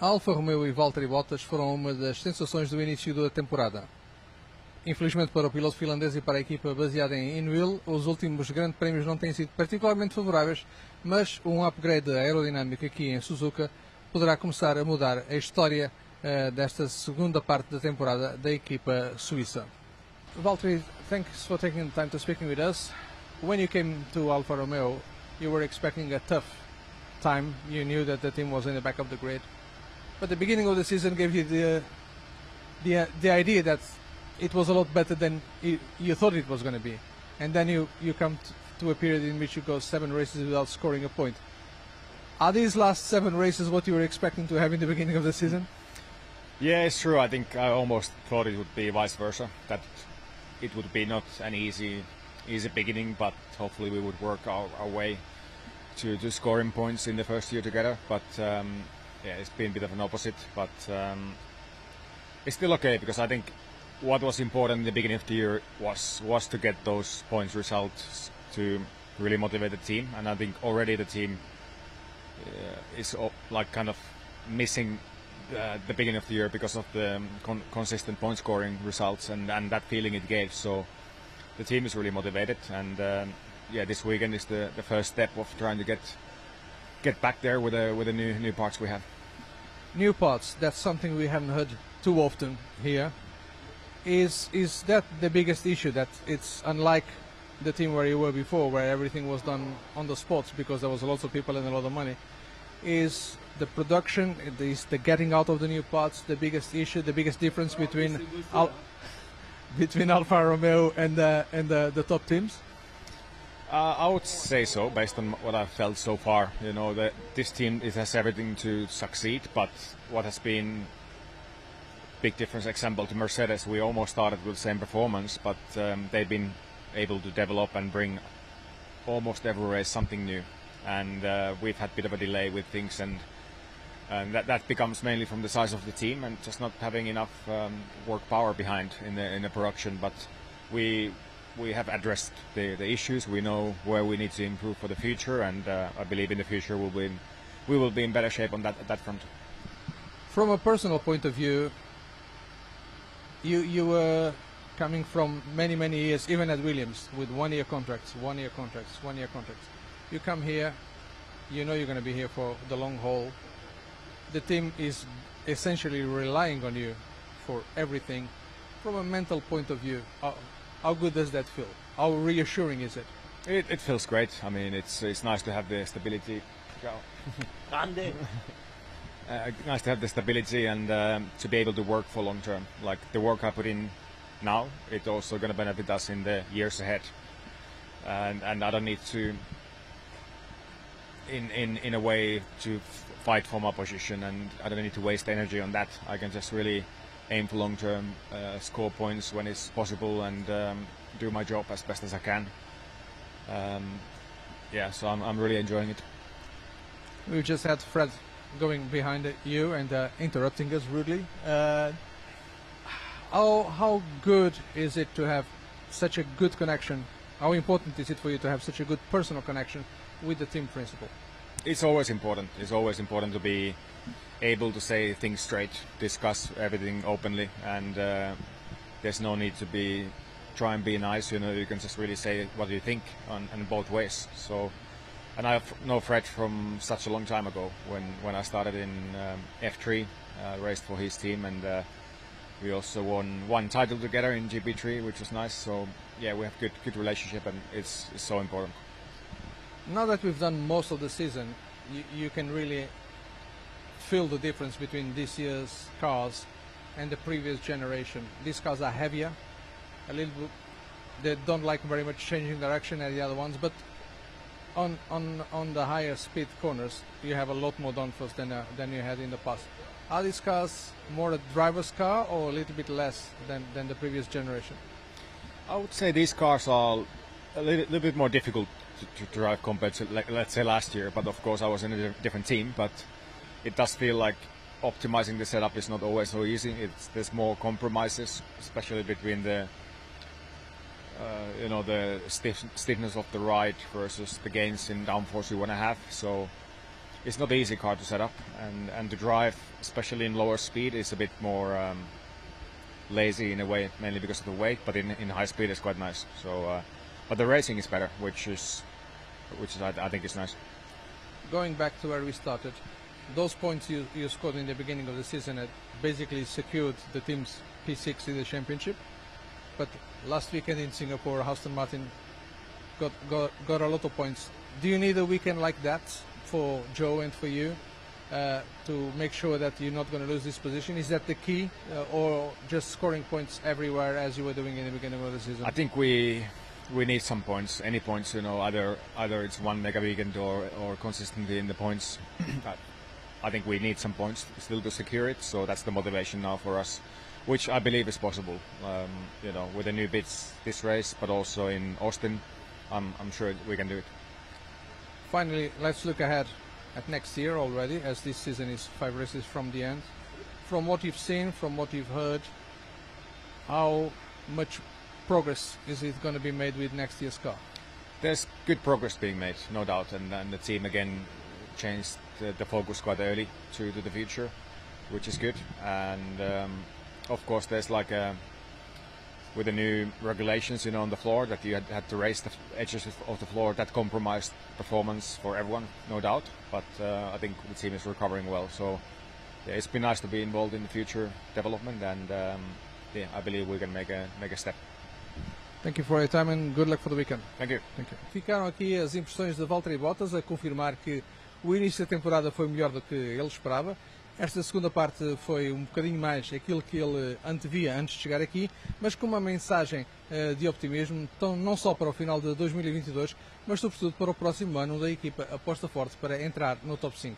Alfa Romeo e Valtteri Bottas foram uma das sensações do início da temporada. Infelizmente para o piloto finlandês e para a equipa baseada em Inwil, os últimos grandes prémios não têm sido particularmente favoráveis, mas um upgrade aerodinâmico aqui em Suzuka poderá começar a mudar a história uh, desta segunda parte da temporada da equipa suíça. Valtteri, thanks for taking the time to speaking with us. When you came to Alfa Romeo, you were expecting a tough time. You knew that the team was in the back of the grid, but the beginning of the season gave you the the the idea that it was a lot better than you, you thought it was going to be, and then you you come to a period in which you go seven races without scoring a point. Are these last seven races what you were expecting to have in the beginning of the season? Yeah, it's true. I think I almost thought it would be vice versa. That it would be not an easy easy beginning, but hopefully we would work our, our way to, to scoring points in the first year together. But um, yeah, it's been a bit of an opposite, but um, it's still okay because I think what was important in the beginning of the year was was to get those points results to really motivate the team, and I think already the team uh, is like kind of missing uh, the beginning of the year because of the um, con- consistent point scoring results and, and that feeling it gave. So the team is really motivated, and um, yeah, this weekend is the, the first step of trying to get get back there with the with the new new parts we have. New parts. That's something we haven't heard too often here. Is is that the biggest issue? That it's unlike the team where you were before, where everything was done on the spots because there was lots of people and a lot of money. Is the production, is the getting out of the new parts the biggest issue, the biggest difference between Al- between Alfa Romeo and the and the, the top teams? Uh, I would say so, based on what I've felt so far. You know, that this team it has everything to succeed, but what has been big difference, example to Mercedes, we almost started with the same performance, but um, they've been able to develop and bring almost every race something new. And uh, we've had a bit of a delay with things, and and that, that becomes mainly from the size of the team and just not having enough um, work power behind in the in the production. But we we have addressed the, the issues. We know where we need to improve for the future, and uh, I believe in the future we'll be in, we will be in better shape on that that front. From a personal point of view, you you were coming from many many years, even at Williams, with one year contracts, one year contracts, one year contracts. You come here, you know you're going to be here for the long haul. The team is essentially relying on you for everything. From a mental point of view, how, how good does that feel? How reassuring is it? It, it feels great. I mean, it's it's nice to have the stability. Andy. uh, nice to have the stability and um, to be able to work for long term. Like the work I put in now, it's also going to benefit us in the years ahead. And and I don't need to, in in in a way, to f- fight for my position, and I don't need to waste energy on that. I can just really aim for long term, uh, score points when it's possible, and um, do my job as best as I can. Um, yeah, so I'm I'm really enjoying it. We just had Fred going behind you and uh, interrupting us rudely. Uh, how how good is it to have such a good connection? How important is it for you to have such a good personal connection with the team principal? It's always important. It's always important to be able to say things straight, discuss everything openly, and uh, there's no need to be try and be nice. You know, you can just really say what you think on, on both ways. So, and I know Fred from such a long time ago when when I started in um, F3, uh, raced for his team, and uh, we also won one title together in GP3, which was nice. So yeah, we have good good relationship, and it's, it's so important. Now that we've done most of the season, you, you can really feel the difference between this year's cars and the previous generation. These cars are heavier, a little bit. They don't like very much changing direction as the other ones, but on on on the higher speed corners, you have a lot more downforce than uh, than you had in the past. Are these cars more a driver's car or a little bit less than, than the previous generation? I would say these cars are a little, little bit more difficult to, to drive compared to, let's say, last year. But of course, I was in a different team. But it does feel like optimizing the setup is not always so easy. It's, there's more compromises, especially between the uh, you know the stiff, stiffness of the ride versus the gains in downforce you want to have. So it's not the easy car to set up, and and to drive, especially in lower speed, is a bit more um, lazy in a way, mainly because of the weight. But in in high speed, it's quite nice. So, uh, but the racing is better, which is which is I, I think is nice. Going back to where we started, those points you, you scored in the beginning of the season had basically secured the team's P6 in the championship. But last weekend in Singapore, Aston Martin got, got got a lot of points. Do you need a weekend like that for Joe and for you uh, to make sure that you're not going to lose this position? Is that the key, uh, or just scoring points everywhere as you were doing in the beginning of the season? I think we we need some points, any points, you know, either either it's one mega weekend or or consistently in the points. I think we need some points still to secure it, so that's the motivation now for us, which I believe is possible. Um, you know, with the new bits this race, but also in Austin, I'm I'm sure we can do it. Finally, let's look ahead at next year already, as this season is five races from the end. From what you've seen, from what you've heard, how much progress is it going to be made with next year's car? There's good progress being made, no doubt, and, and the team again changed the, the focus quite early to, to the future, which is good. And um, of course, there's like a with the new regulations, you know, on the floor that you had, had to raise the edges of the floor. That compromised performance for everyone, no doubt. But uh, I think the team is recovering well. So yeah, it's been nice to be involved in the future development, and um, yeah, I believe we can make a make a step. Thank you for your time and good luck for the weekend. Thank you. Thank you. Ficaram aqui as impressões de Valtteri Bottas a confirmar que o início da temporada foi melhor do que ele esperava. Esta segunda parte foi um bocadinho mais aquilo que ele antevia antes de chegar aqui, mas com uma mensagem uh, de optimismo, tão, não só para o final de 2022, mas sobretudo para o próximo ano, onde a equipa aposta forte para entrar no top 5.